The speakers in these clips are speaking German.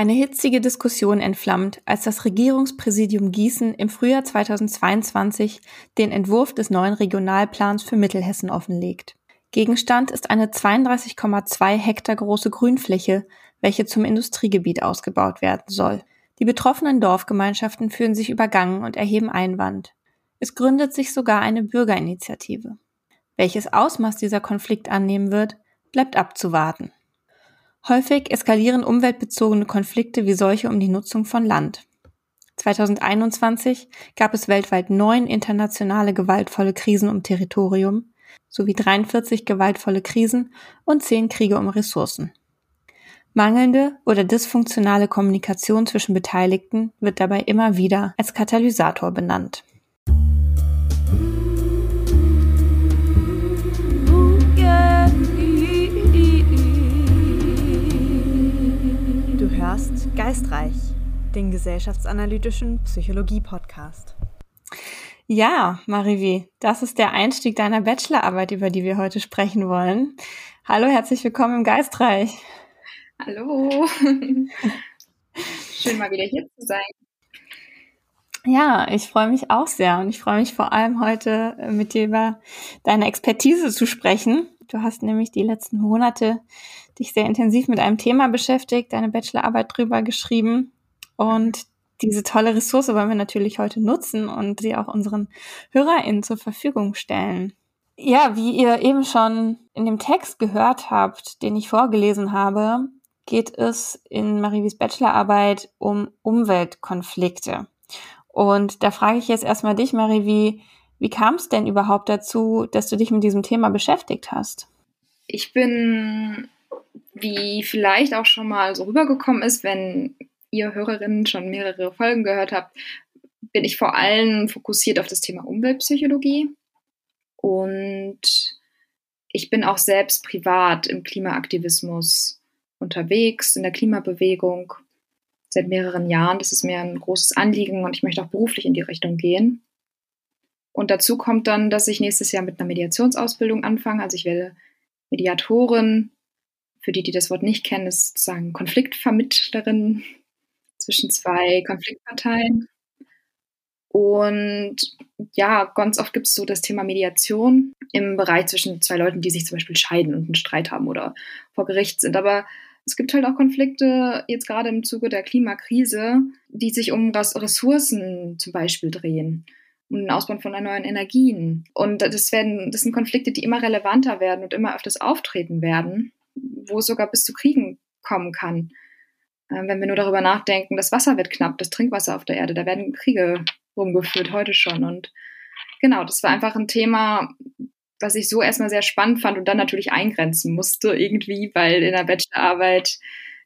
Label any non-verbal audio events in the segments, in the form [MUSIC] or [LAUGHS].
Eine hitzige Diskussion entflammt, als das Regierungspräsidium Gießen im Frühjahr 2022 den Entwurf des neuen Regionalplans für Mittelhessen offenlegt. Gegenstand ist eine 32,2 Hektar große Grünfläche, welche zum Industriegebiet ausgebaut werden soll. Die betroffenen Dorfgemeinschaften fühlen sich übergangen und erheben Einwand. Es gründet sich sogar eine Bürgerinitiative. Welches Ausmaß dieser Konflikt annehmen wird, bleibt abzuwarten. Häufig eskalieren umweltbezogene Konflikte wie solche um die Nutzung von Land. 2021 gab es weltweit neun internationale gewaltvolle Krisen um Territorium sowie 43 gewaltvolle Krisen und zehn Kriege um Ressourcen. Mangelnde oder dysfunktionale Kommunikation zwischen Beteiligten wird dabei immer wieder als Katalysator benannt. Hörst Geistreich, den gesellschaftsanalytischen Psychologie-Podcast. Ja, Marivi, das ist der Einstieg deiner Bachelorarbeit, über die wir heute sprechen wollen. Hallo, herzlich willkommen im Geistreich. Hallo. [LAUGHS] Schön mal wieder hier zu sein. Ja, ich freue mich auch sehr und ich freue mich vor allem heute mit dir über deine Expertise zu sprechen. Du hast nämlich die letzten Monate dich sehr intensiv mit einem Thema beschäftigt, deine Bachelorarbeit drüber geschrieben und diese tolle Ressource wollen wir natürlich heute nutzen und sie auch unseren HörerInnen zur Verfügung stellen. Ja, wie ihr eben schon in dem Text gehört habt, den ich vorgelesen habe, geht es in Marivis Bachelorarbeit um Umweltkonflikte. Und da frage ich jetzt erstmal dich, Marie, wie, kam es denn überhaupt dazu, dass du dich mit diesem Thema beschäftigt hast? Ich bin wie vielleicht auch schon mal so rübergekommen ist, wenn ihr Hörerinnen schon mehrere Folgen gehört habt, bin ich vor allem fokussiert auf das Thema Umweltpsychologie. Und ich bin auch selbst privat im Klimaaktivismus unterwegs, in der Klimabewegung seit mehreren Jahren. Das ist mir ein großes Anliegen und ich möchte auch beruflich in die Richtung gehen. Und dazu kommt dann, dass ich nächstes Jahr mit einer Mediationsausbildung anfange. Also ich werde Mediatorin für die, die das Wort nicht kennen, ist sozusagen Konfliktvermittlerin [LAUGHS] zwischen zwei Konfliktparteien. Und ja, ganz oft gibt es so das Thema Mediation im Bereich zwischen zwei Leuten, die sich zum Beispiel scheiden und einen Streit haben oder vor Gericht sind. Aber es gibt halt auch Konflikte, jetzt gerade im Zuge der Klimakrise, die sich um Ressourcen zum Beispiel drehen um den Ausbau von erneuerbaren Energien. Und das, werden, das sind Konflikte, die immer relevanter werden und immer öfters auftreten werden wo es sogar bis zu Kriegen kommen kann. Äh, wenn wir nur darüber nachdenken, das Wasser wird knapp, das Trinkwasser auf der Erde, da werden Kriege rumgeführt, heute schon. Und genau, das war einfach ein Thema, was ich so erstmal sehr spannend fand und dann natürlich eingrenzen musste irgendwie, weil in der Bachelorarbeit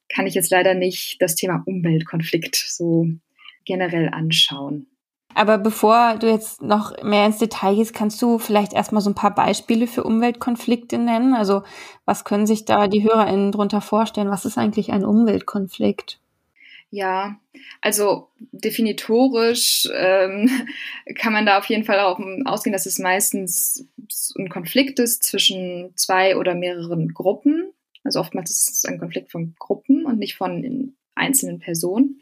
kann ich jetzt leider nicht das Thema Umweltkonflikt so generell anschauen. Aber bevor du jetzt noch mehr ins Detail gehst, kannst du vielleicht erstmal so ein paar Beispiele für Umweltkonflikte nennen? Also was können sich da die HörerInnen drunter vorstellen? Was ist eigentlich ein Umweltkonflikt? Ja, also definitorisch ähm, [LAUGHS] kann man da auf jeden Fall auch ausgehen, dass es meistens ein Konflikt ist zwischen zwei oder mehreren Gruppen. Also oftmals ist es ein Konflikt von Gruppen und nicht von einzelnen Personen,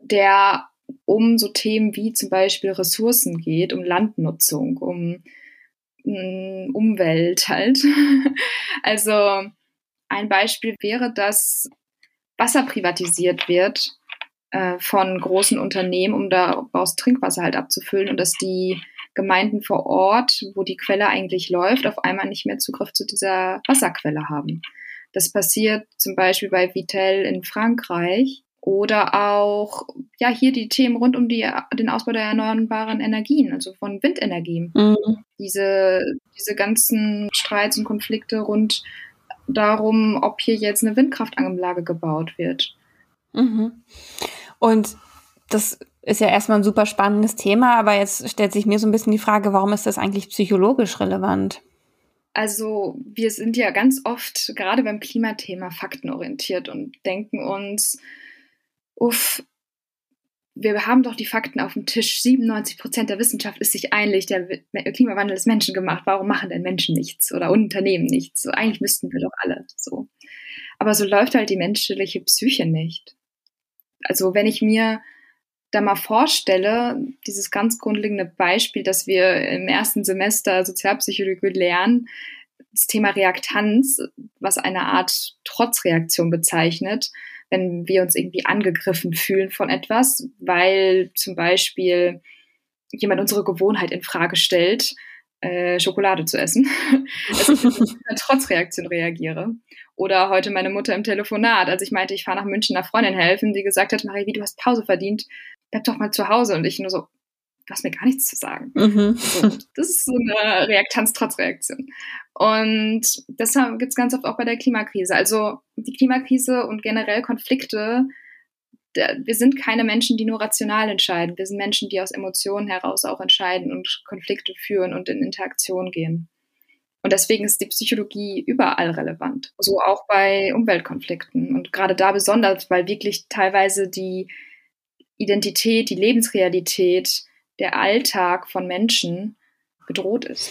der um so Themen wie zum Beispiel Ressourcen geht, um Landnutzung, um mm, Umwelt halt. [LAUGHS] also ein Beispiel wäre, dass Wasser privatisiert wird äh, von großen Unternehmen, um daraus Trinkwasser halt abzufüllen und dass die Gemeinden vor Ort, wo die Quelle eigentlich läuft, auf einmal nicht mehr Zugriff zu dieser Wasserquelle haben. Das passiert zum Beispiel bei Vitel in Frankreich oder auch ja hier die Themen rund um die, den Ausbau der erneuerbaren Energien, also von Windenergien. Mhm. Diese, diese ganzen Streits und Konflikte rund darum, ob hier jetzt eine Windkraftanlage gebaut wird. Mhm. Und das ist ja erstmal ein super spannendes Thema, aber jetzt stellt sich mir so ein bisschen die Frage, warum ist das eigentlich psychologisch relevant? Also wir sind ja ganz oft, gerade beim Klimathema, faktenorientiert und denken uns, uff, wir haben doch die Fakten auf dem Tisch. 97 Prozent der Wissenschaft ist sich einig, der Klimawandel ist menschengemacht. Warum machen denn Menschen nichts oder Unternehmen nichts? So, eigentlich müssten wir doch alle so. Aber so läuft halt die menschliche Psyche nicht. Also wenn ich mir da mal vorstelle, dieses ganz grundlegende Beispiel, dass wir im ersten Semester Sozialpsychologie lernen, das Thema Reaktanz, was eine Art Trotzreaktion bezeichnet, wenn wir uns irgendwie angegriffen fühlen von etwas, weil zum Beispiel jemand unsere Gewohnheit in Frage stellt, äh, Schokolade zu essen, [LAUGHS] dass ich mit Trotzreaktion reagiere. Oder heute meine Mutter im Telefonat, als ich meinte, ich fahre nach München einer Freundin helfen, die gesagt hat, Marie, wie du hast Pause verdient, bleib doch mal zu Hause. Und ich nur so, du hast mir gar nichts zu sagen. Mhm. So, das ist so eine Reaktanz-Trotzreaktion. Und deshalb gibt es ganz oft auch bei der Klimakrise. Also die Klimakrise und generell Konflikte wir sind keine Menschen, die nur rational entscheiden. Wir sind Menschen, die aus Emotionen heraus auch entscheiden und Konflikte führen und in Interaktion gehen. Und deswegen ist die Psychologie überall relevant. So auch bei Umweltkonflikten. Und gerade da besonders, weil wirklich teilweise die Identität, die Lebensrealität, der Alltag von Menschen bedroht ist.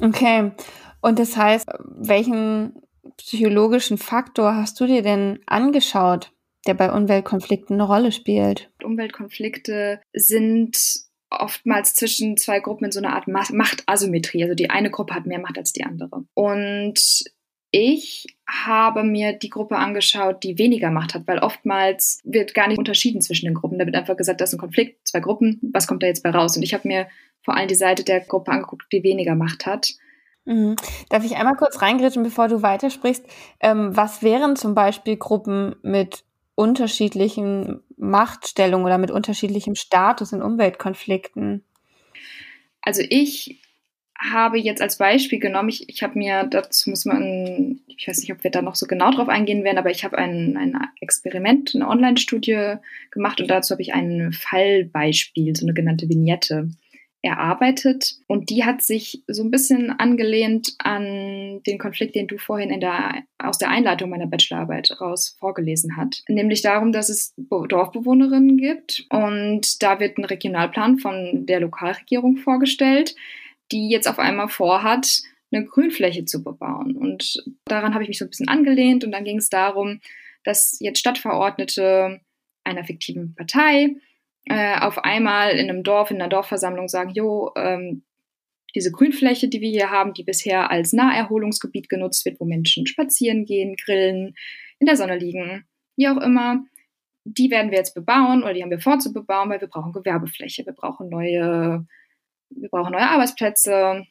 Okay. Und das heißt, welchen psychologischen Faktor hast du dir denn angeschaut der bei Umweltkonflikten eine Rolle spielt. Umweltkonflikte sind oftmals zwischen zwei Gruppen in so einer Art Machtasymmetrie. Also die eine Gruppe hat mehr Macht als die andere. Und ich habe mir die Gruppe angeschaut, die weniger Macht hat, weil oftmals wird gar nicht unterschieden zwischen den Gruppen. Da wird einfach gesagt, das ist ein Konflikt, zwei Gruppen, was kommt da jetzt bei raus? Und ich habe mir vor allem die Seite der Gruppe angeguckt, die weniger Macht hat. Mhm. Darf ich einmal kurz reingrätschen, bevor du weitersprichst? Ähm, was wären zum Beispiel Gruppen mit unterschiedlichen Machtstellungen oder mit unterschiedlichem Status in Umweltkonflikten? Also ich habe jetzt als Beispiel genommen, ich, ich habe mir, dazu muss man, ich weiß nicht, ob wir da noch so genau drauf eingehen werden, aber ich habe ein, ein Experiment, eine Online-Studie gemacht und dazu habe ich ein Fallbeispiel, so eine genannte Vignette erarbeitet. Und die hat sich so ein bisschen angelehnt an den Konflikt, den du vorhin in der, aus der Einleitung meiner Bachelorarbeit raus vorgelesen hat. Nämlich darum, dass es Dorfbewohnerinnen gibt und da wird ein Regionalplan von der Lokalregierung vorgestellt, die jetzt auf einmal vorhat, eine Grünfläche zu bebauen. Und daran habe ich mich so ein bisschen angelehnt und dann ging es darum, dass jetzt Stadtverordnete einer fiktiven Partei äh, auf einmal in einem Dorf, in einer Dorfversammlung sagen, jo, ähm, diese Grünfläche, die wir hier haben, die bisher als Naherholungsgebiet genutzt wird, wo Menschen spazieren gehen, grillen, in der Sonne liegen, wie auch immer, die werden wir jetzt bebauen oder die haben wir vor zu bebauen, weil wir brauchen Gewerbefläche, wir brauchen neue, wir brauchen neue Arbeitsplätze,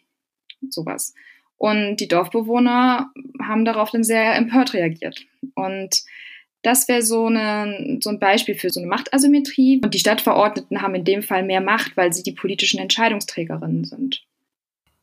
sowas. Und die Dorfbewohner haben darauf dann sehr empört reagiert. Und das wäre so, so ein Beispiel für so eine Machtasymmetrie. Und die Stadtverordneten haben in dem Fall mehr Macht, weil sie die politischen Entscheidungsträgerinnen sind.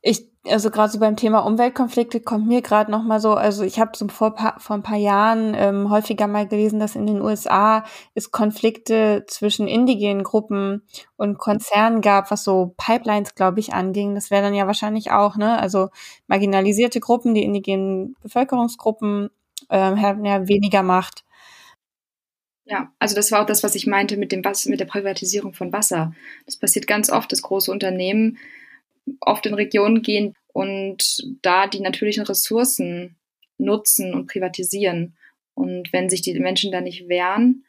Ich, also gerade so beim Thema Umweltkonflikte kommt mir gerade noch mal so, also ich habe so vor, vor ein paar Jahren ähm, häufiger mal gelesen, dass in den USA es Konflikte zwischen indigenen Gruppen und Konzernen gab, was so Pipelines, glaube ich, anging. Das wäre dann ja wahrscheinlich auch, ne? Also marginalisierte Gruppen, die indigenen Bevölkerungsgruppen ähm, haben ja weniger Macht. Ja, also das war auch das, was ich meinte mit dem Wasser, mit der Privatisierung von Wasser. Das passiert ganz oft, dass große Unternehmen oft in Regionen gehen und da die natürlichen Ressourcen nutzen und privatisieren. Und wenn sich die Menschen da nicht wehren,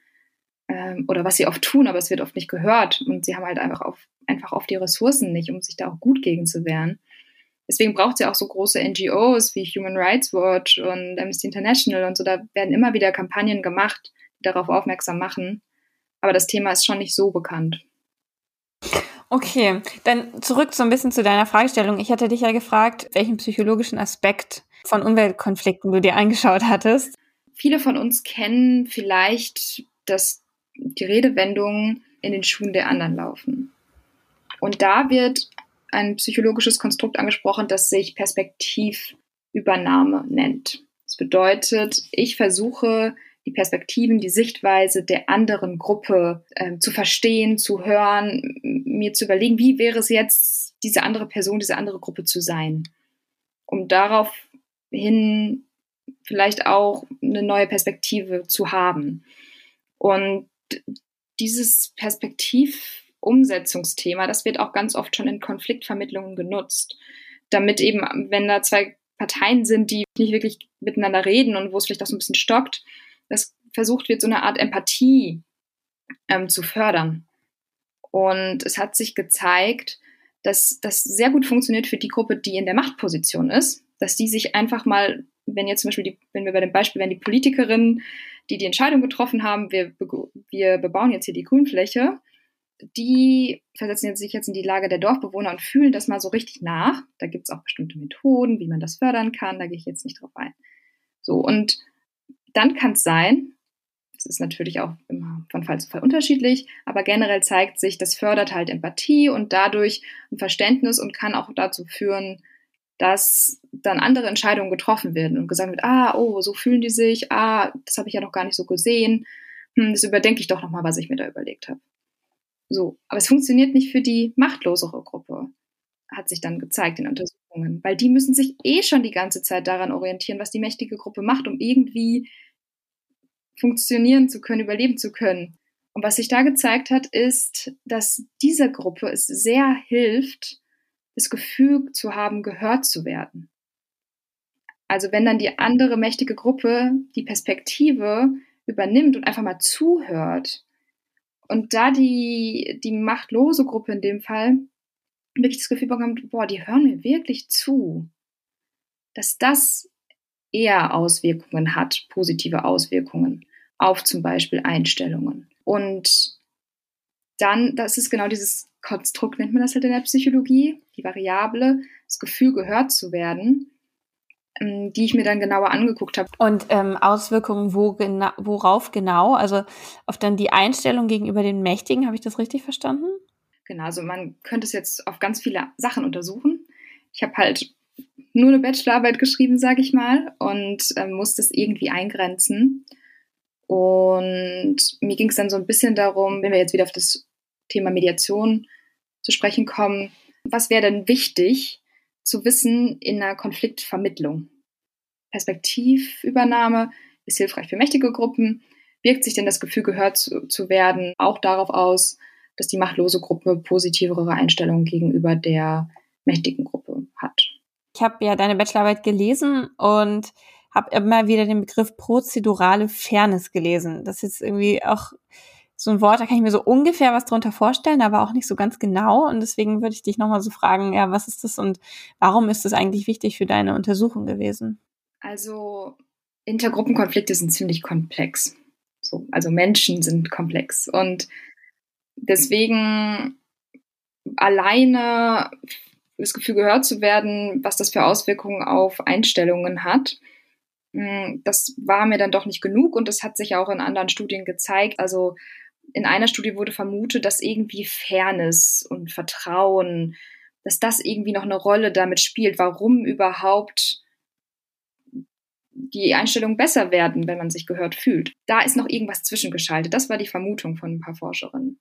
ähm, oder was sie oft tun, aber es wird oft nicht gehört und sie haben halt einfach, auf, einfach oft die Ressourcen nicht, um sich da auch gut gegen zu wehren. Deswegen braucht es ja auch so große NGOs wie Human Rights Watch und Amnesty International und so. Da werden immer wieder Kampagnen gemacht, darauf aufmerksam machen. Aber das Thema ist schon nicht so bekannt. Okay, dann zurück so ein bisschen zu deiner Fragestellung. Ich hatte dich ja gefragt, welchen psychologischen Aspekt von Umweltkonflikten du dir angeschaut hattest. Viele von uns kennen vielleicht, dass die Redewendungen in den Schuhen der anderen laufen. Und da wird ein psychologisches Konstrukt angesprochen, das sich Perspektivübernahme nennt. Das bedeutet, ich versuche die Perspektiven, die Sichtweise der anderen Gruppe äh, zu verstehen, zu hören, mir zu überlegen, wie wäre es jetzt, diese andere Person, diese andere Gruppe zu sein, um daraufhin vielleicht auch eine neue Perspektive zu haben. Und dieses Perspektivumsetzungsthema, das wird auch ganz oft schon in Konfliktvermittlungen genutzt, damit eben, wenn da zwei Parteien sind, die nicht wirklich miteinander reden und wo es vielleicht auch so ein bisschen stockt, dass versucht wird, so eine Art Empathie ähm, zu fördern. Und es hat sich gezeigt, dass das sehr gut funktioniert für die Gruppe, die in der Machtposition ist, dass die sich einfach mal, wenn jetzt zum Beispiel, die, wenn wir bei dem Beispiel wären, die Politikerinnen, die die Entscheidung getroffen haben, wir, wir bebauen jetzt hier die Grünfläche, die versetzen jetzt sich jetzt in die Lage der Dorfbewohner und fühlen das mal so richtig nach. Da gibt es auch bestimmte Methoden, wie man das fördern kann, da gehe ich jetzt nicht drauf ein. So, und dann kann es sein, das ist natürlich auch immer von Fall zu Fall unterschiedlich, aber generell zeigt sich, das fördert halt Empathie und dadurch ein Verständnis und kann auch dazu führen, dass dann andere Entscheidungen getroffen werden und gesagt wird, ah, oh, so fühlen die sich, ah, das habe ich ja noch gar nicht so gesehen, hm, das überdenke ich doch nochmal, was ich mir da überlegt habe. So, aber es funktioniert nicht für die machtlosere Gruppe, hat sich dann gezeigt in Untersuchungen, weil die müssen sich eh schon die ganze Zeit daran orientieren, was die mächtige Gruppe macht, um irgendwie funktionieren zu können, überleben zu können. Und was sich da gezeigt hat, ist, dass dieser Gruppe es sehr hilft, das Gefühl zu haben, gehört zu werden. Also wenn dann die andere mächtige Gruppe die Perspektive übernimmt und einfach mal zuhört und da die, die machtlose Gruppe in dem Fall wirklich das Gefühl bekommt, boah, die hören mir wirklich zu, dass das eher Auswirkungen hat, positive Auswirkungen auf zum Beispiel Einstellungen. Und dann, das ist genau dieses Konstrukt, nennt man das halt in der Psychologie, die Variable, das Gefühl gehört zu werden, ähm, die ich mir dann genauer angeguckt habe. Und ähm, Auswirkungen wo gena worauf genau? Also auf dann die Einstellung gegenüber den Mächtigen, habe ich das richtig verstanden? Genau, also man könnte es jetzt auf ganz viele Sachen untersuchen. Ich habe halt nur eine Bachelorarbeit geschrieben, sage ich mal, und äh, muss das irgendwie eingrenzen. Und mir ging es dann so ein bisschen darum, wenn wir jetzt wieder auf das Thema Mediation zu sprechen kommen, was wäre denn wichtig zu wissen in einer Konfliktvermittlung? Perspektivübernahme ist hilfreich für mächtige Gruppen. Wirkt sich denn das Gefühl, gehört zu, zu werden, auch darauf aus, dass die machtlose Gruppe positivere Einstellungen gegenüber der mächtigen Gruppe? Ich habe ja deine Bachelorarbeit gelesen und habe immer wieder den Begriff prozedurale Fairness gelesen. Das ist irgendwie auch so ein Wort, da kann ich mir so ungefähr was drunter vorstellen, aber auch nicht so ganz genau. Und deswegen würde ich dich nochmal so fragen, ja, was ist das und warum ist das eigentlich wichtig für deine Untersuchung gewesen? Also Intergruppenkonflikte sind ziemlich komplex. So, also Menschen sind komplex. Und deswegen alleine das Gefühl gehört zu werden, was das für Auswirkungen auf Einstellungen hat, hm, das war mir dann doch nicht genug und das hat sich auch in anderen Studien gezeigt. Also in einer Studie wurde vermutet, dass irgendwie Fairness und Vertrauen, dass das irgendwie noch eine Rolle damit spielt, warum überhaupt die Einstellungen besser werden, wenn man sich gehört fühlt. Da ist noch irgendwas zwischengeschaltet. Das war die Vermutung von ein paar Forscherinnen.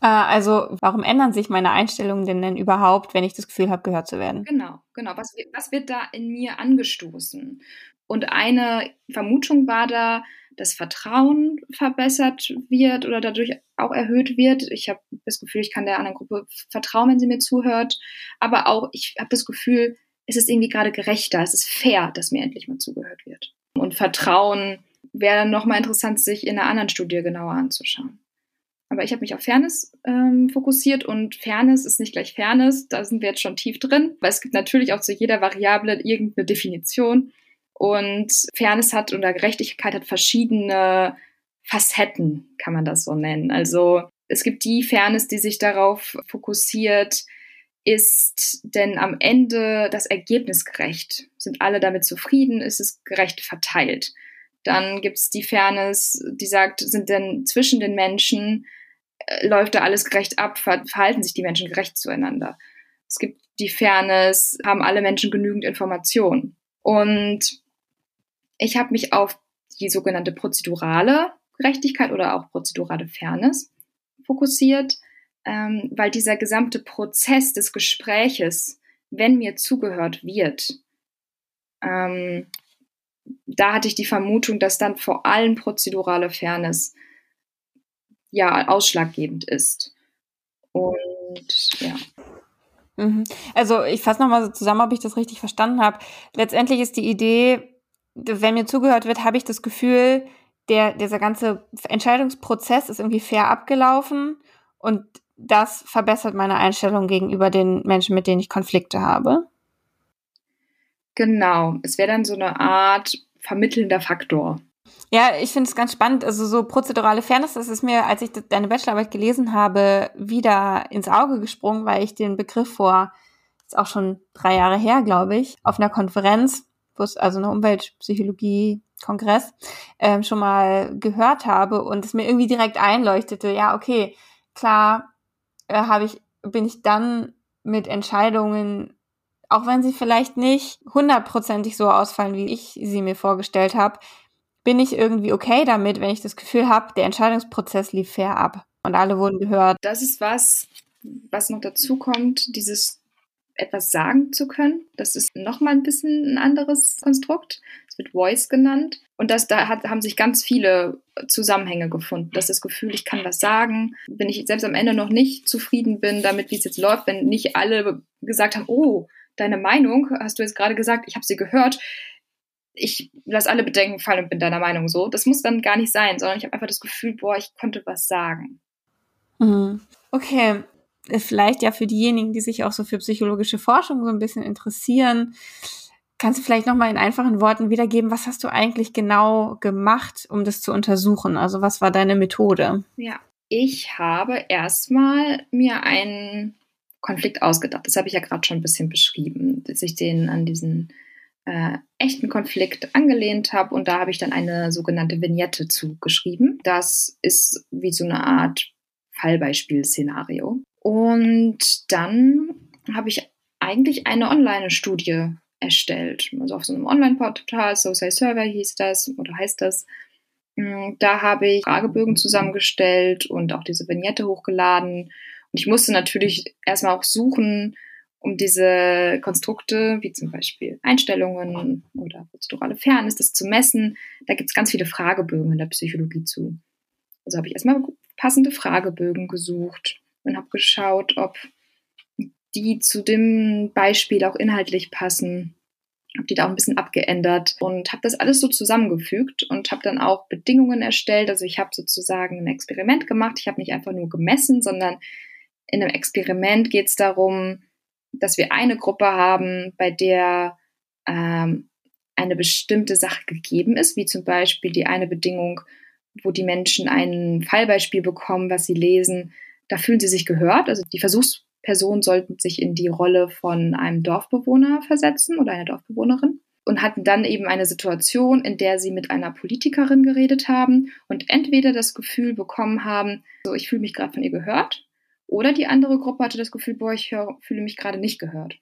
Äh, also, warum ändern sich meine Einstellungen denn denn überhaupt, wenn ich das Gefühl habe, gehört zu werden? Genau, genau. Was, was wird da in mir angestoßen? Und eine Vermutung war da, dass Vertrauen verbessert wird oder dadurch auch erhöht wird. Ich habe das Gefühl, ich kann der anderen Gruppe vertrauen, wenn sie mir zuhört. Aber auch, ich habe das Gefühl, es ist irgendwie gerade gerechter, es ist fair, dass mir endlich mal zugehört wird. Und Vertrauen wäre nochmal interessant, sich in einer anderen Studie genauer anzuschauen. Aber ich habe mich auf Fairness ähm, fokussiert und Fairness ist nicht gleich Fairness, da sind wir jetzt schon tief drin, weil es gibt natürlich auch zu jeder Variable irgendeine Definition. Und Fairness hat oder Gerechtigkeit hat verschiedene Facetten, kann man das so nennen. Also es gibt die Fairness, die sich darauf fokussiert, ist denn am Ende das Ergebnis gerecht? Sind alle damit zufrieden? Ist es gerecht verteilt? Dann gibt es die Fairness, die sagt, sind denn zwischen den Menschen, äh, läuft da alles gerecht ab, verhalten sich die Menschen gerecht zueinander? Es gibt die Fairness, haben alle Menschen genügend Informationen? Und ich habe mich auf die sogenannte prozedurale Gerechtigkeit oder auch prozedurale Fairness fokussiert, ähm, weil dieser gesamte Prozess des Gespräches, wenn mir zugehört wird, ähm, da hatte ich die Vermutung, dass dann vor allem prozedurale Fairness ja ausschlaggebend ist. Und ja. Mhm. Also ich fasse nochmal so zusammen, ob ich das richtig verstanden habe. Letztendlich ist die Idee, wenn mir zugehört wird, habe ich das Gefühl, der, dieser ganze Entscheidungsprozess ist irgendwie fair abgelaufen und das verbessert meine Einstellung gegenüber den Menschen, mit denen ich Konflikte habe. Genau, es wäre dann so eine Art vermittelnder Faktor. Ja, ich finde es ganz spannend. Also so prozedurale Fairness, das ist mir, als ich deine Bachelorarbeit gelesen habe, wieder ins Auge gesprungen, weil ich den Begriff vor, ist auch schon drei Jahre her, glaube ich, auf einer Konferenz, also eine Umweltpsychologie-Kongress, ähm, schon mal gehört habe und es mir irgendwie direkt einleuchtete, ja, okay, klar, äh, habe ich, bin ich dann mit Entscheidungen auch wenn sie vielleicht nicht hundertprozentig so ausfallen, wie ich sie mir vorgestellt habe, bin ich irgendwie okay damit, wenn ich das Gefühl habe, der Entscheidungsprozess lief fair ab und alle wurden gehört. Das ist was, was noch dazu kommt, dieses etwas sagen zu können. Das ist nochmal ein bisschen ein anderes Konstrukt. Es wird Voice genannt. Und das, da hat, haben sich ganz viele Zusammenhänge gefunden. Das ist das Gefühl, ich kann was sagen. Wenn ich selbst am Ende noch nicht zufrieden bin damit, wie es jetzt läuft, wenn nicht alle gesagt haben, oh, deine Meinung, hast du jetzt gerade gesagt, ich habe sie gehört, ich lasse alle Bedenken fallen und bin deiner Meinung so. Das muss dann gar nicht sein, sondern ich habe einfach das Gefühl, boah, ich konnte was sagen. Mhm. Okay, vielleicht ja für diejenigen, die sich auch so für psychologische Forschung so ein bisschen interessieren, kannst du vielleicht noch mal in einfachen Worten wiedergeben, was hast du eigentlich genau gemacht, um das zu untersuchen? Also was war deine Methode? Ja, ich habe erstmal mir einen Konflikt ausgedacht. Das habe ich ja gerade schon ein bisschen beschrieben, dass ich den an diesen äh, echten Konflikt angelehnt habe und da habe ich dann eine sogenannte Vignette zugeschrieben. Das ist wie so eine Art Fallbeispiel-Szenario. Und dann habe ich eigentlich eine Online-Studie erstellt. Also auf so einem Online-Portal, Social Survey hieß das oder heißt das. Mm, da habe ich Fragebögen zusammengestellt und auch diese Vignette hochgeladen. Und ich musste natürlich erstmal auch suchen, um diese Konstrukte, wie zum Beispiel Einstellungen oder prozedurale Fairness, das zu messen. Da gibt es ganz viele Fragebögen in der Psychologie zu. Also habe ich erstmal passende Fragebögen gesucht und habe geschaut, ob die zu dem Beispiel auch inhaltlich passen. Habe die da auch ein bisschen abgeändert und habe das alles so zusammengefügt und habe dann auch Bedingungen erstellt. Also ich habe sozusagen ein Experiment gemacht. Ich habe nicht einfach nur gemessen, sondern in einem Experiment geht es darum, dass wir eine Gruppe haben, bei der ähm, eine bestimmte Sache gegeben ist, wie zum Beispiel die eine Bedingung, wo die Menschen ein Fallbeispiel bekommen, was sie lesen, da fühlen sie sich gehört. Also die Versuchspersonen sollten sich in die Rolle von einem Dorfbewohner versetzen oder einer Dorfbewohnerin und hatten dann eben eine Situation, in der sie mit einer Politikerin geredet haben und entweder das Gefühl bekommen haben, so ich fühle mich gerade von ihr gehört oder die andere Gruppe hatte das Gefühl, boah, ich hör, fühle mich gerade nicht gehört.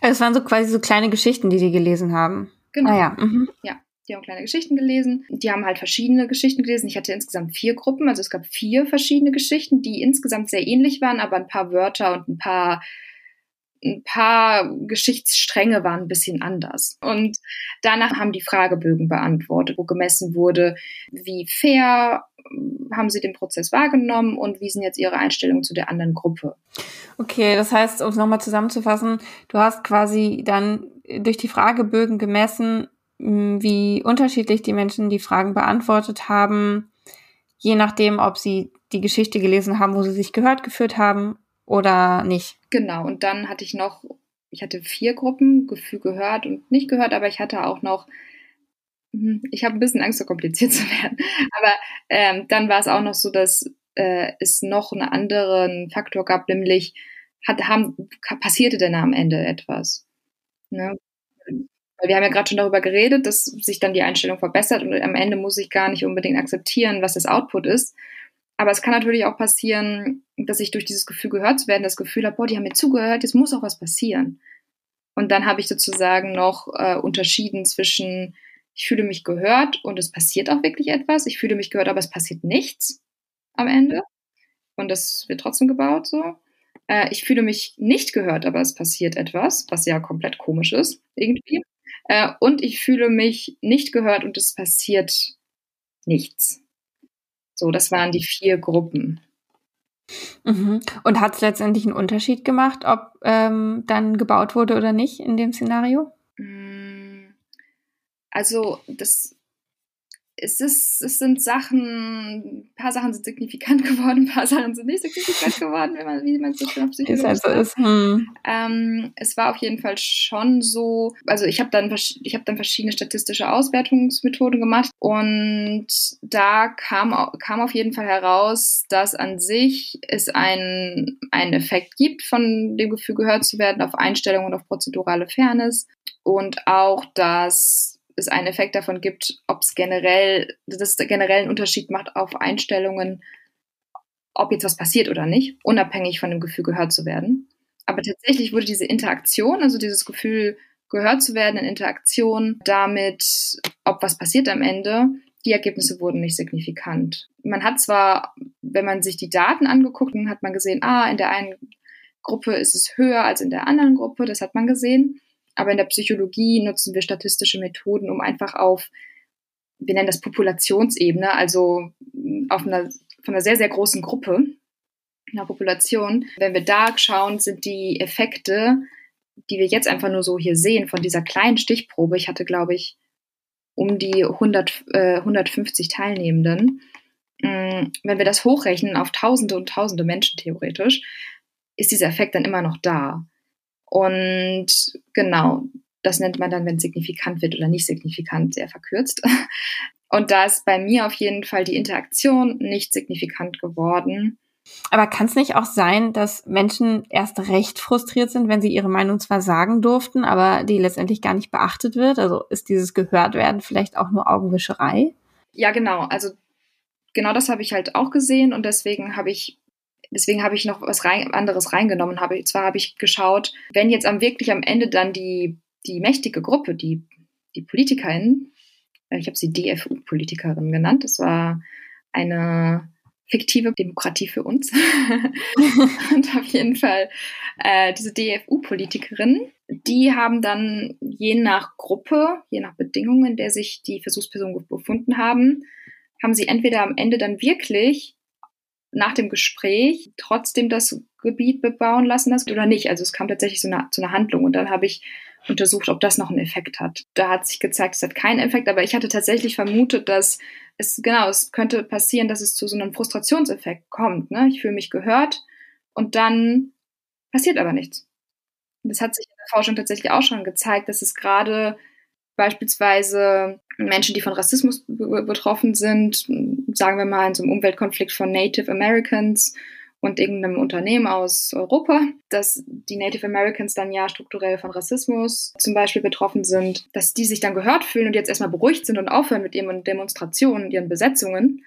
Es waren so quasi so kleine Geschichten, die die gelesen haben. Genau. Ah, ja. Mhm. ja, die haben kleine Geschichten gelesen. Die haben halt verschiedene Geschichten gelesen. Ich hatte insgesamt vier Gruppen, also es gab vier verschiedene Geschichten, die insgesamt sehr ähnlich waren, aber ein paar Wörter und ein paar ein paar Geschichtsstränge waren ein bisschen anders. Und danach haben die Fragebögen beantwortet, wo gemessen wurde, wie fair haben Sie den Prozess wahrgenommen und wie sind jetzt Ihre Einstellungen zu der anderen Gruppe? Okay, das heißt, um es nochmal zusammenzufassen, du hast quasi dann durch die Fragebögen gemessen, wie unterschiedlich die Menschen die Fragen beantwortet haben, je nachdem, ob sie die Geschichte gelesen haben, wo sie sich gehört geführt haben oder nicht. Genau, und dann hatte ich noch, ich hatte vier Gruppen, Gefühl gehört und nicht gehört, aber ich hatte auch noch, hm, ich habe ein bisschen Angst, so kompliziert [LAUGHS] zu werden. Aber ähm, dann war es auch noch so, dass äh, es noch einen anderen Faktor gab, nämlich hat, haben, passierte denn am Ende etwas? Ne? Wir haben ja gerade schon darüber geredet, dass sich dann die Einstellung verbessert und am Ende muss ich gar nicht unbedingt akzeptieren, was das Output ist, aber es kann natürlich auch passieren, dass ich durch dieses Gefühl gehört zu werden, das Gefühl habe, boah, die haben mir zugehört, jetzt muss auch was passieren. Und dann habe ich sozusagen noch äh, unterschieden zwischen, ich fühle mich gehört und es passiert auch wirklich etwas. Ich fühle mich gehört, aber es passiert nichts am Ende. Und das wird trotzdem gebaut so. Äh, ich fühle mich nicht gehört, aber es passiert etwas, was ja komplett komisch ist, irgendwie. Äh, und ich fühle mich nicht gehört und es passiert nichts. So, das waren die vier Gruppen. Mhm. Und hat es letztendlich einen Unterschied gemacht, ob ähm, dann gebaut wurde oder nicht in dem Szenario? Mm, also das es, ist, es sind Sachen, ein paar Sachen sind signifikant [LAUGHS] geworden, ein paar Sachen sind nicht signifikant geworden, wenn man, wie man so schön auf Psychologie ist. Also ist hm. ähm, es war auf jeden Fall schon so, also ich habe dann, ich hab dann verschiedene statistische Auswertungsmethoden gemacht und da kam, kam auf jeden Fall heraus, dass an sich es einen, einen Effekt gibt, von dem Gefühl gehört zu werden, auf Einstellungen und auf prozedurale Fairness und auch, dass es einen Effekt davon gibt, ob es generell, das generell einen Unterschied macht auf Einstellungen, ob jetzt was passiert oder nicht, unabhängig von dem Gefühl gehört zu werden. Aber tatsächlich wurde diese Interaktion, also dieses Gefühl gehört zu werden in Interaktion damit, ob was passiert am Ende, die Ergebnisse wurden nicht signifikant. Man hat zwar, wenn man sich die Daten angeguckt, hat man gesehen, ah, in der einen Gruppe ist es höher als in der anderen Gruppe, das hat man gesehen. Aber in der Psychologie nutzen wir statistische Methoden, um einfach auf, wir nennen das Populationsebene, also auf einer, von einer sehr, sehr großen Gruppe, einer Population, wenn wir da schauen, sind die Effekte, die wir jetzt einfach nur so hier sehen, von dieser kleinen Stichprobe, ich hatte, glaube ich, um die 100, äh, 150 Teilnehmenden, mm, wenn wir das hochrechnen auf Tausende und Tausende Menschen theoretisch, ist dieser Effekt dann immer noch da. Und genau, das nennt man dann, wenn es signifikant wird oder nicht signifikant, sehr verkürzt. [LAUGHS] Und da ist bei mir auf jeden Fall die Interaktion nicht signifikant geworden. Aber kann es nicht auch sein, dass Menschen erst recht frustriert sind, wenn sie ihre Meinung zwar sagen durften, aber die letztendlich gar nicht beachtet wird? Also ist dieses Gehörtwerden vielleicht auch nur Augenwischerei? Ja, genau. Also genau das habe ich halt auch gesehen und deswegen habe ich Deswegen habe ich noch was rein, anderes reingenommen. Habe, zwar habe ich geschaut, wenn jetzt am wirklich am Ende dann die, die mächtige Gruppe, die, die PolitikerInnen, äh, ich habe sie DFU-Politikerin genannt, das war eine fiktive Demokratie für uns. [LAUGHS] und auf jeden Fall äh, diese DFU-Politikerinnen, die haben dann je nach Gruppe, je nach Bedingungen, in der sich die Versuchspersonen befunden haben, haben sie entweder am Ende dann wirklich nach dem Gespräch trotzdem das Gebiet bebauen lassen hast oder nicht. Also es kam tatsächlich so eine, zu einer Handlung und dann habe ich untersucht, ob das noch einen Effekt hat. Da hat sich gezeigt, es hat keinen Effekt, aber ich hatte tatsächlich vermutet, dass es, genau, es könnte passieren, dass es zu so einem Frustrationseffekt kommt. Ne? Ich fühle mich gehört und dann passiert aber nichts. Das hat sich in der Forschung tatsächlich auch schon gezeigt, dass es gerade beispielsweise Menschen, die von Rassismus betroffen sind, sagen wir mal in so einem Umweltkonflikt von Native Americans und irgendeinem Unternehmen aus Europa, dass die Native Americans dann ja strukturell von Rassismus zum Beispiel betroffen sind, dass die sich dann gehört fühlen und jetzt erstmal beruhigt sind und aufhören mit ihren Demonstrationen, ihren Besetzungen.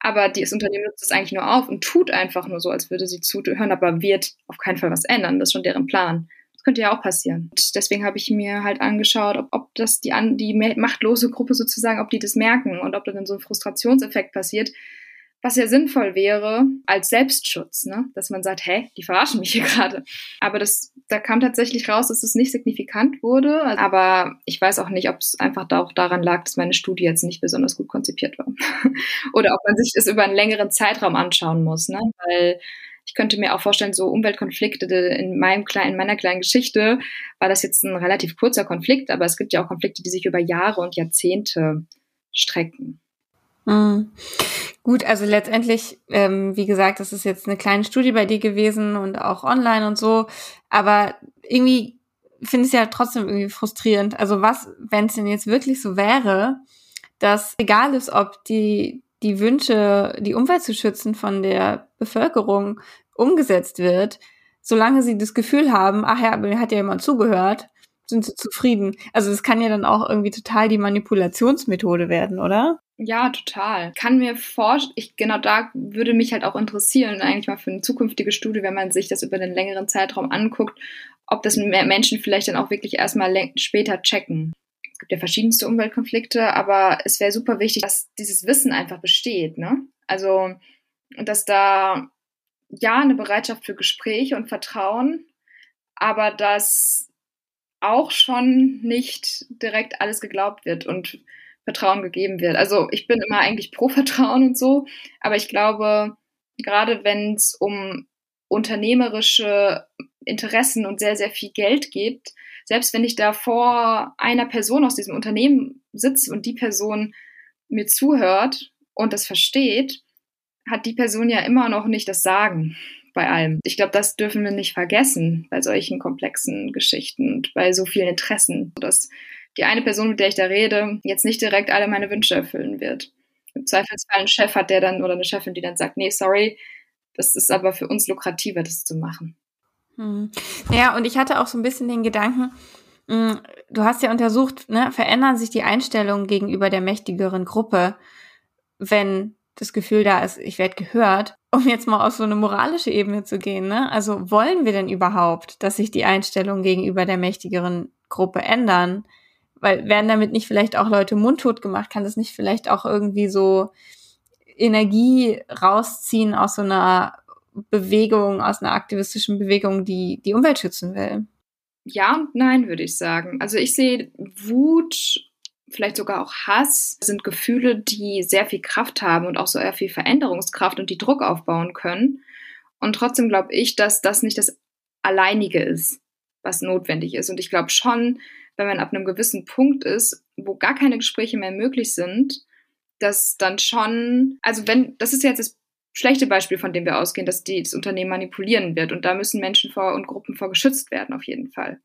Aber das Unternehmen nutzt es eigentlich nur auf und tut einfach nur so, als würde sie zuhören, aber wird auf keinen Fall was ändern. Das ist schon deren Plan könnte ja auch passieren. Und deswegen habe ich mir halt angeschaut, ob, ob das die, an, die machtlose Gruppe sozusagen, ob die das merken und ob da dann so ein Frustrationseffekt passiert, was ja sinnvoll wäre als Selbstschutz, ne? dass man sagt, hä, die verarschen mich hier gerade. Aber das, da kam tatsächlich raus, dass es nicht signifikant wurde. Aber ich weiß auch nicht, ob es einfach auch daran lag, dass meine Studie jetzt nicht besonders gut konzipiert war. [LAUGHS] Oder ob man sich das über einen längeren Zeitraum anschauen muss, ne? weil ich könnte mir auch vorstellen, so Umweltkonflikte in meinem kleinen, in meiner kleinen Geschichte war das jetzt ein relativ kurzer Konflikt, aber es gibt ja auch Konflikte, die sich über Jahre und Jahrzehnte strecken. Mhm. Gut, also letztendlich, ähm, wie gesagt, das ist jetzt eine kleine Studie bei dir gewesen und auch online und so, aber irgendwie finde ich es ja trotzdem irgendwie frustrierend. Also was, wenn es denn jetzt wirklich so wäre, dass egal ist, ob die die Wünsche, die Umwelt zu schützen von der Bevölkerung umgesetzt wird, solange sie das Gefühl haben, ach ja, mir hat ja jemand zugehört, sind sie zufrieden. Also das kann ja dann auch irgendwie total die Manipulationsmethode werden, oder? Ja, total. Kann mir vorstellen, genau da würde mich halt auch interessieren, eigentlich mal für eine zukünftige Studie, wenn man sich das über einen längeren Zeitraum anguckt, ob das Menschen vielleicht dann auch wirklich erstmal später checken es gibt ja verschiedenste Umweltkonflikte, aber es wäre super wichtig, dass dieses Wissen einfach besteht, ne? Also, dass da ja eine Bereitschaft für Gespräche und Vertrauen, aber dass auch schon nicht direkt alles geglaubt wird und Vertrauen gegeben wird. Also ich bin immer eigentlich pro Vertrauen und so, aber ich glaube, gerade wenn es um unternehmerische Interessen und sehr, sehr viel Geld geht, selbst wenn ich da vor einer Person aus diesem Unternehmen sitze und die Person mir zuhört und das versteht, hat die Person ja immer noch nicht das Sagen bei allem. Ich glaube, das dürfen wir nicht vergessen bei solchen komplexen Geschichten und bei so vielen Interessen, dass die eine Person, mit der ich da rede, jetzt nicht direkt alle meine Wünsche erfüllen wird. Im Zweifelsfall einen Chef hat, der dann oder eine Chefin, die dann sagt, nee, sorry, das ist aber für uns lukrativer, das zu machen. Hm. Ja, und ich hatte auch so ein bisschen den Gedanken, hm, du hast ja untersucht, ne, verändern sich die Einstellungen gegenüber der mächtigeren Gruppe, wenn das Gefühl da ist, ich werde gehört, [LAUGHS] um jetzt mal auf so eine moralische Ebene zu gehen. Ne? Also wollen wir denn überhaupt, dass sich die Einstellungen gegenüber der mächtigeren Gruppe ändern? Weil werden damit nicht vielleicht auch Leute mundtot gemacht? Kann das nicht vielleicht auch irgendwie so Energie rausziehen aus so einer Bewegung, aus einer aktivistischen Bewegung, die die Umwelt schützen will? Ja und nein, würde ich sagen. Also ich sehe Wut, vielleicht sogar auch Hass, sind Gefühle, die sehr viel Kraft haben und auch sehr viel Veränderungskraft und die Druck aufbauen können. Und trotzdem glaube ich, dass das nicht das Alleinige ist, was notwendig ist. Und ich glaube schon, wenn man ab einem gewissen Punkt ist, wo gar keine Gespräche mehr möglich sind, dass dann schon, also wenn, das ist jetzt das schlechte Beispiel, von dem wir ausgehen, dass die, das Unternehmen manipulieren wird. Und da müssen Menschen vor und Gruppen vor geschützt werden, auf jeden Fall.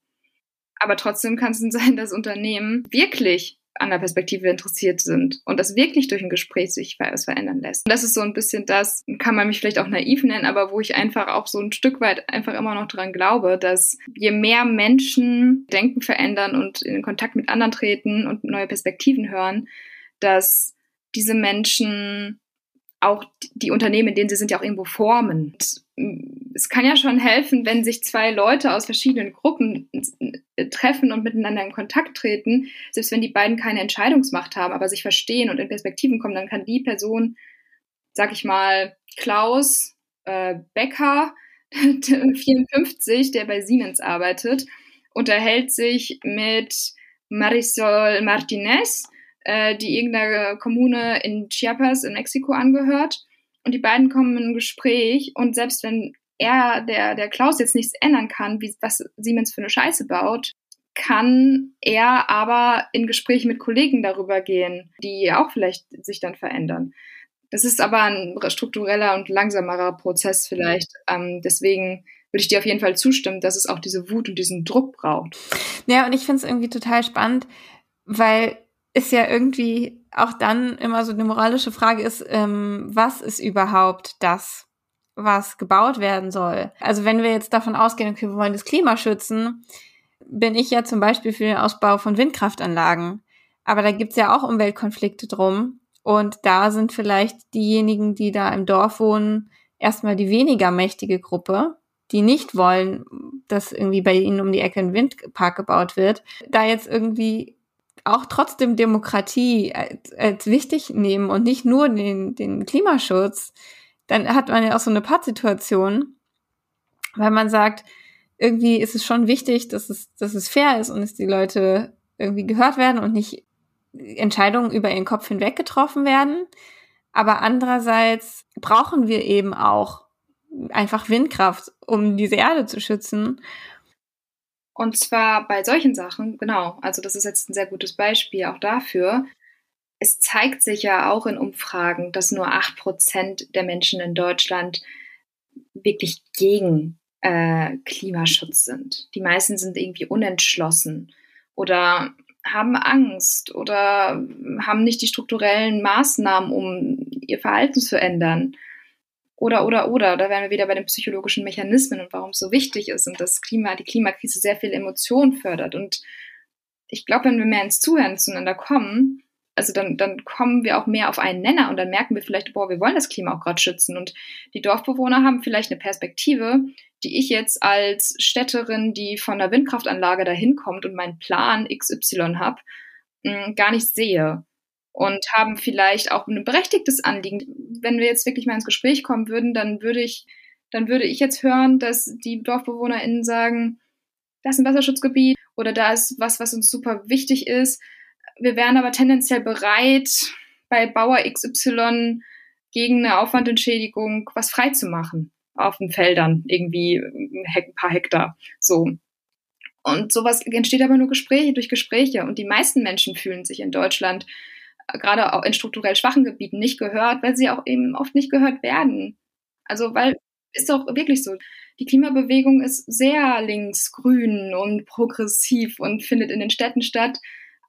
Aber trotzdem kann es [LAUGHS] sein, dass Unternehmen wirklich an der Perspektive interessiert sind und das wirklich durch ein Gespräch sich verändern lässt. Und das ist so ein bisschen das, kann man mich vielleicht auch naiv nennen, aber wo ich einfach auch so ein Stück weit einfach immer noch dran glaube, dass je mehr Menschen Denken verändern und in Kontakt mit anderen treten und neue Perspektiven hören, dass diese Menschen auch die Unternehmen, in denen sie sind, ja auch irgendwo formen. Und es kann ja schon helfen, wenn sich zwei Leute aus verschiedenen Gruppen treffen und miteinander in Kontakt treten, selbst wenn die beiden keine Entscheidungsmacht haben, aber sich verstehen und in Perspektiven kommen, dann kann die Person, sag ich mal, Klaus äh, Becker, [LAUGHS] 54, der bei Siemens arbeitet, unterhält sich mit Marisol Martinez, äh, die irgendeiner Kommune in Chiapas in Mexiko angehört. Und die beiden kommen in ein Gespräch und selbst wenn er, der, der Klaus jetzt nichts ändern kann, wie, was Siemens für eine Scheiße baut, kann er aber in Gespräche mit Kollegen darüber gehen, die auch vielleicht sich dann verändern. Das ist aber ein struktureller und langsamerer Prozess vielleicht. Ähm, deswegen würde ich dir auf jeden Fall zustimmen, dass es auch diese Wut und diesen Druck braucht. Ja, und ich finde es irgendwie total spannend, weil ist ja irgendwie auch dann immer so eine moralische Frage ist, ähm, was ist überhaupt das, was gebaut werden soll? Also wenn wir jetzt davon ausgehen, okay, wir wollen das Klima schützen, bin ich ja zum Beispiel für den Ausbau von Windkraftanlagen. Aber da gibt's ja auch Umweltkonflikte drum. Und da sind vielleicht diejenigen, die da im Dorf wohnen, erstmal die weniger mächtige Gruppe, die nicht wollen, dass irgendwie bei ihnen um die Ecke ein Windpark gebaut wird, da jetzt irgendwie auch trotzdem Demokratie als, als wichtig nehmen und nicht nur den, den Klimaschutz, dann hat man ja auch so eine Pattsituation, weil man sagt, irgendwie ist es schon wichtig, dass es, dass es fair ist und dass die Leute irgendwie gehört werden und nicht Entscheidungen über ihren Kopf hinweg getroffen werden. Aber andererseits brauchen wir eben auch einfach Windkraft, um diese Erde zu schützen. Und zwar bei solchen Sachen, genau, also das ist jetzt ein sehr gutes Beispiel auch dafür. Es zeigt sich ja auch in Umfragen, dass nur 8% der Menschen in Deutschland wirklich gegen äh, Klimaschutz sind. Die meisten sind irgendwie unentschlossen oder haben Angst oder haben nicht die strukturellen Maßnahmen, um ihr Verhalten zu ändern. Oder, oder, oder, da wären wir wieder bei den psychologischen Mechanismen und warum es so wichtig ist und das Klima, die Klimakrise sehr viel Emotionen fördert. Und ich glaube, wenn wir mehr ins Zuhören zueinander kommen, also dann, dann kommen wir auch mehr auf einen Nenner und dann merken wir vielleicht, boah, wir wollen das Klima auch gerade schützen. Und die Dorfbewohner haben vielleicht eine Perspektive, die ich jetzt als Städterin, die von der Windkraftanlage dahin kommt und meinen Plan XY habe, hm, gar nicht sehe und haben vielleicht auch ein berechtigtes Anliegen. Wenn wir jetzt wirklich mal ins Gespräch kommen würden, dann würde ich, dann würde ich jetzt hören, dass die DorfbewohnerInnen sagen, das ist ein Wasserschutzgebiet oder da ist was, was uns super wichtig ist. Wir wären aber tendenziell bereit, bei Bauer XY gegen eine Aufwandentschädigung was freizumachen auf den Feldern, irgendwie ein paar Hektar. So. Und sowas entsteht aber nur Gespräche durch Gespräche. Und die meisten Menschen fühlen sich in Deutschland gerade auch in strukturell schwachen Gebieten nicht gehört, weil sie auch eben oft nicht gehört werden. Also weil ist doch wirklich so. Die Klimabewegung ist sehr linksgrün und progressiv und findet in den Städten statt.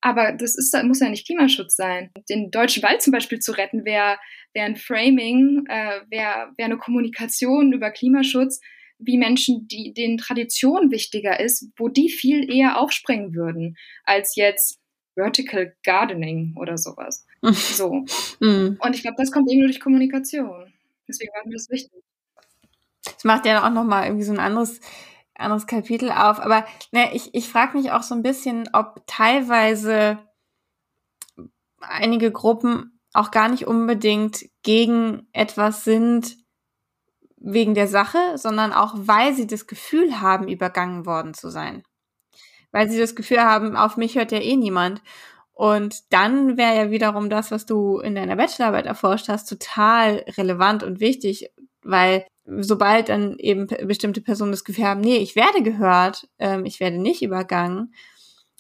Aber das ist, muss ja nicht Klimaschutz sein. Den deutschen Wald zum Beispiel zu retten, wäre wär ein Framing, äh, wäre wär eine Kommunikation über Klimaschutz, wie Menschen, die denen Tradition wichtiger ist, wo die viel eher aufspringen würden, als jetzt Vertical Gardening oder sowas. [LAUGHS] so. Mm. Und ich glaube, das kommt eben nur durch Kommunikation. Deswegen war mir das wichtig. Das macht ja auch nochmal irgendwie so ein anderes, anderes Kapitel auf. Aber ne, ich, ich frage mich auch so ein bisschen, ob teilweise einige Gruppen auch gar nicht unbedingt gegen etwas sind wegen der Sache, sondern auch weil sie das Gefühl haben, übergangen worden zu sein. Weil sie das Gefühl haben, auf mich hört ja eh niemand. Und dann wäre ja wiederum das, was du in deiner Bachelorarbeit erforscht hast, total relevant und wichtig, weil sobald dann eben bestimmte Personen das Gefühl haben, nee, ich werde gehört, ähm, ich werde nicht übergangen,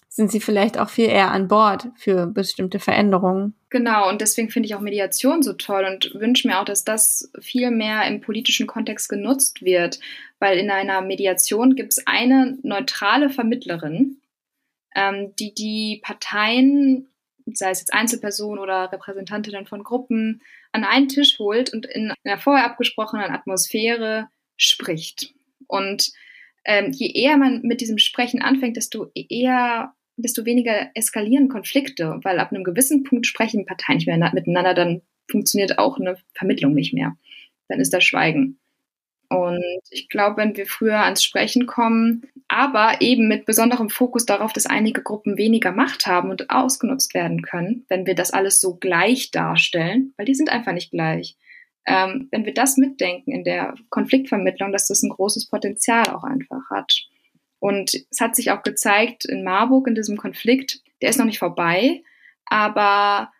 sind sie vielleicht auch viel eher an Bord für bestimmte Veränderungen. Genau, und deswegen finde ich auch Mediation so toll und wünsche mir auch, dass das viel mehr im politischen Kontext genutzt wird, weil in einer Mediation gibt es eine neutrale Vermittlerin, ähm, die die Parteien, sei es jetzt Einzelpersonen oder Repräsentantinnen von Gruppen, an einen Tisch holt und in einer vorher abgesprochenen Atmosphäre spricht. Und ähm, je eher man mit diesem Sprechen anfängt, desto eher, desto weniger eskalieren Konflikte, weil ab einem gewissen Punkt sprechen Parteien nicht mehr miteinander, dann funktioniert auch eine Vermittlung nicht mehr. Dann ist das Schweigen. Und ich glaube, wenn wir früher ans Sprechen kommen, aber eben mit besonderem Fokus darauf, dass einige Gruppen weniger Macht haben und ausgenutzt werden können, wenn wir das alles so gleich darstellen, weil die sind einfach nicht gleich. Ähm, wenn wir das mitdenken in der Konfliktvermittlung, dass das ein großes Potenzial auch einfach hat. Und es hat sich auch gezeigt in Marburg in diesem Konflikt, der ist noch nicht vorbei, aber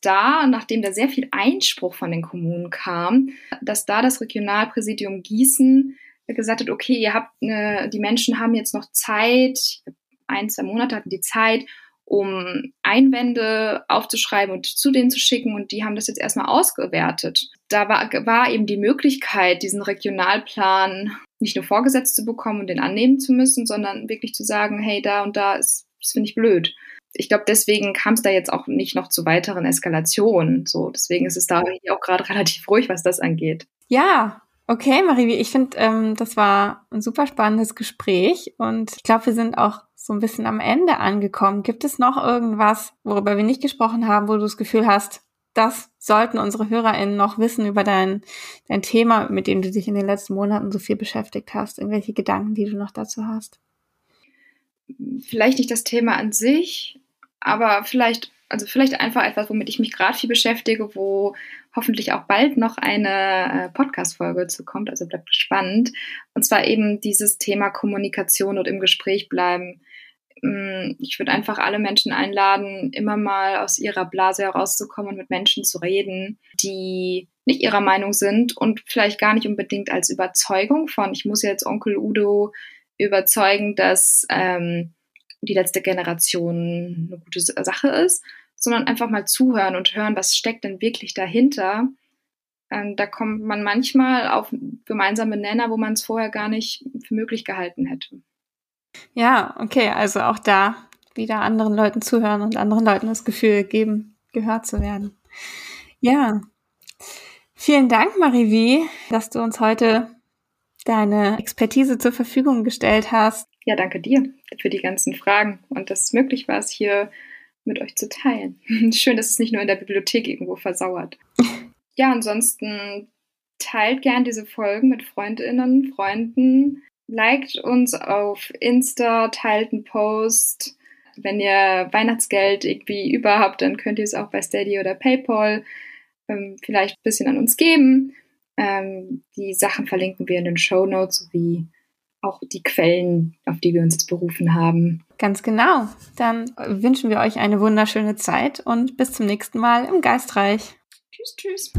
da, nachdem da sehr viel Einspruch von den Kommunen kam, dass da das Regionalpräsidium Gießen gesagt hat, okay, ihr habt eine, die Menschen haben jetzt noch Zeit, ein, zwei Monate hatten die Zeit, um Einwände aufzuschreiben und zu denen zu schicken und die haben das jetzt erstmal ausgewertet. Da war, war eben die Möglichkeit, diesen Regionalplan nicht nur vorgesetzt zu bekommen und den annehmen zu müssen, sondern wirklich zu sagen, hey, da und da ist, das finde ich blöd ich glaube, deswegen kam es da jetzt auch nicht noch zu weiteren Eskalationen. So, deswegen ist es da auch gerade [LAUGHS] relativ ruhig, was das angeht. Ja, okay, Marie, ich finde, ähm, das war ein super spannendes Gespräch und ich glaube, wir sind auch so ein bisschen am Ende angekommen. Gibt es noch irgendwas, worüber wir nicht gesprochen haben, wo du das Gefühl hast, das sollten unsere HörerInnen noch wissen über dein, dein Thema, mit dem du dich in den letzten Monaten so viel beschäftigt hast? Irgendwelche Gedanken, die du noch dazu hast? Vielleicht nicht das Thema an sich, aber vielleicht, also vielleicht einfach etwas, womit ich mich gerade viel beschäftige, wo hoffentlich auch bald noch eine äh, Podcast-Folge zu kommt, also bleibt spannend. Und zwar eben dieses Thema Kommunikation und im Gespräch bleiben. Mm, ich würde einfach alle Menschen einladen, immer mal aus ihrer Blase herauszukommen und mit Menschen zu reden, die nicht ihrer Meinung sind und vielleicht gar nicht unbedingt als Überzeugung von, ich muss jetzt Onkel Udo überzeugen, dass ähm, die letzte Generation eine gute Sache ist, sondern einfach mal zuhören und hören, was steckt denn wirklich dahinter. Ähm, da kommt man manchmal auf gemeinsame Nenner, wo man es vorher gar nicht für möglich gehalten hätte. Ja, okay, also auch da wieder anderen Leuten zuhören und anderen Leuten das Gefühl geben, gehört zu werden. Ja, vielen Dank, Marivi, dass du uns heute deine Expertise zur Verfügung gestellt hast. Ja, danke dir für die ganzen Fragen und dass es möglich war, es hier mit euch zu teilen. [LAUGHS] Schön, dass es nicht nur in der Bibliothek irgendwo versauert. [LAUGHS] Ja, ansonsten teilt gern diese Folgen mit Freundinnen, Freunden, liked uns auf Insta, teilt einen Post. Wenn ihr Weihnachtsgeld irgendwie überhaupt, dann könnt ihr es auch bei Steady oder PayPal ähm, vielleicht ein bisschen an uns geben. Ähm, die Sachen verlinken wir in den Show Notes sowie auch die Quellen, auf die wir uns jetzt berufen haben. Ganz genau. Dann wünschen wir euch eine wunderschöne Zeit und bis zum nächsten Mal im Geistreich. Tschüss, tschüss.